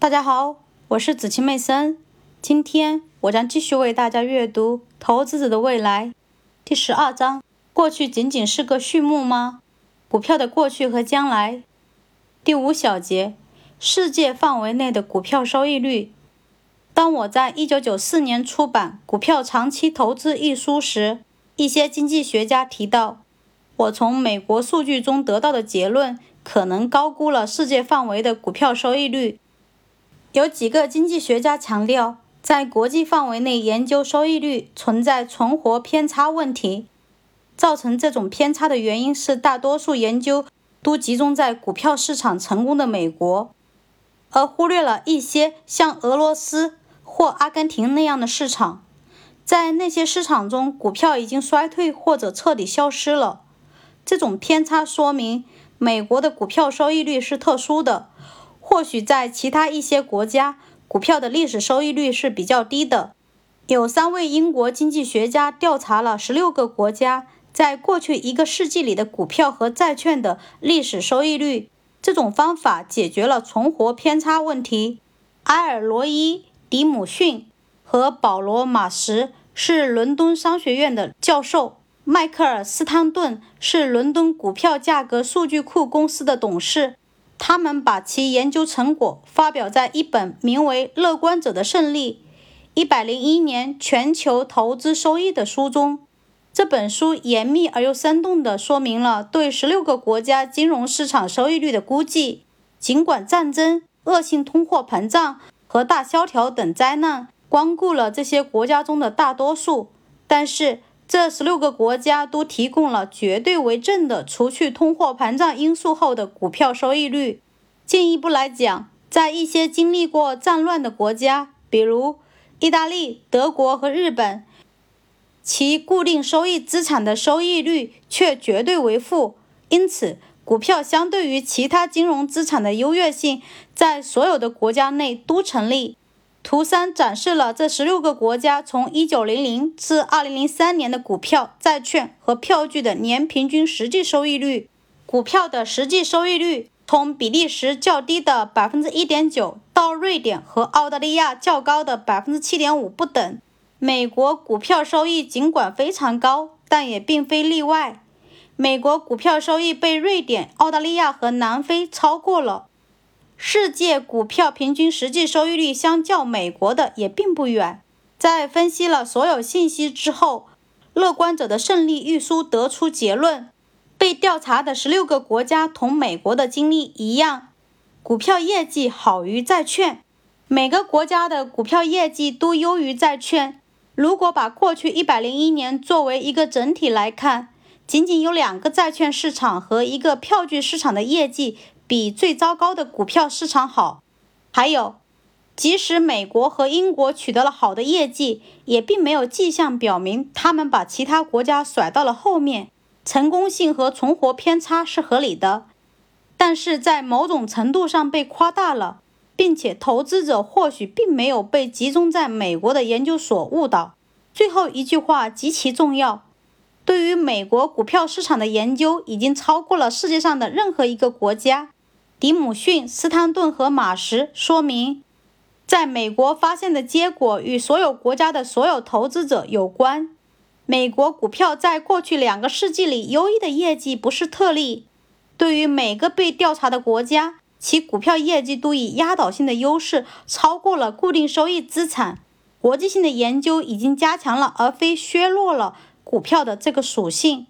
大家好，我是子晴妹森。今天我将继续为大家阅读《投资者的未来》第十二章。过去仅仅是个序幕吗？股票的过去和将来。第五小节：世界范围内的股票收益率。当我在一九九四年出版《股票长期投资》一书时，一些经济学家提到，我从美国数据中得到的结论可能高估了世界范围的股票收益率。有几个经济学家强调，在国际范围内研究收益率存在存活偏差问题。造成这种偏差的原因是，大多数研究都集中在股票市场成功的美国，而忽略了一些像俄罗斯或阿根廷那样的市场。在那些市场中，股票已经衰退或者彻底消失了。这种偏差说明美国的股票收益率是特殊的。或许在其他一些国家，股票的历史收益率是比较低的。有三位英国经济学家调查了十六个国家在过去一个世纪里的股票和债券的历史收益率。这种方法解决了存活偏差问题。埃尔罗伊·迪姆逊和保罗·马什是伦敦商学院的教授，迈克尔·斯汤顿是伦敦股票价格数据库公司的董事。他们把其研究成果发表在一本名为《乐观者的胜利：一百零一年全球投资收益》的书中。这本书严密而又生动地说明了对十六个国家金融市场收益率的估计。尽管战争、恶性通货膨胀和大萧条等灾难光顾了这些国家中的大多数，但是。这十六个国家都提供了绝对为正的，除去通货膨胀因素后的股票收益率。进一步来讲，在一些经历过战乱的国家，比如意大利、德国和日本，其固定收益资产的收益率却绝对为负。因此，股票相对于其他金融资产的优越性，在所有的国家内都成立。图三展示了这十六个国家从1900至2003年的股票、债券和票据的年平均实际收益率。股票的实际收益率从比利时较低的1.9%到瑞典和澳大利亚较高的7.5%不等。美国股票收益尽管非常高，但也并非例外。美国股票收益被瑞典、澳大利亚和南非超过了。世界股票平均实际收益率相较美国的也并不远。在分析了所有信息之后，《乐观者的胜利》一书得出结论：被调查的十六个国家同美国的经历一样，股票业绩好于债券。每个国家的股票业绩都优于债券。如果把过去一百零一年作为一个整体来看，仅仅有两个债券市场和一个票据市场的业绩。比最糟糕的股票市场好。还有，即使美国和英国取得了好的业绩，也并没有迹象表明他们把其他国家甩到了后面。成功性和存活偏差是合理的，但是在某种程度上被夸大了，并且投资者或许并没有被集中在美国的研究所误导。最后一句话极其重要。对于美国股票市场的研究已经超过了世界上的任何一个国家。迪姆逊、斯坦顿和马什说明，在美国发现的结果与所有国家的所有投资者有关。美国股票在过去两个世纪里优异的业绩不是特例。对于每个被调查的国家，其股票业绩都以压倒性的优势超过了固定收益资产。国际性的研究已经加强了而非削弱了股票的这个属性。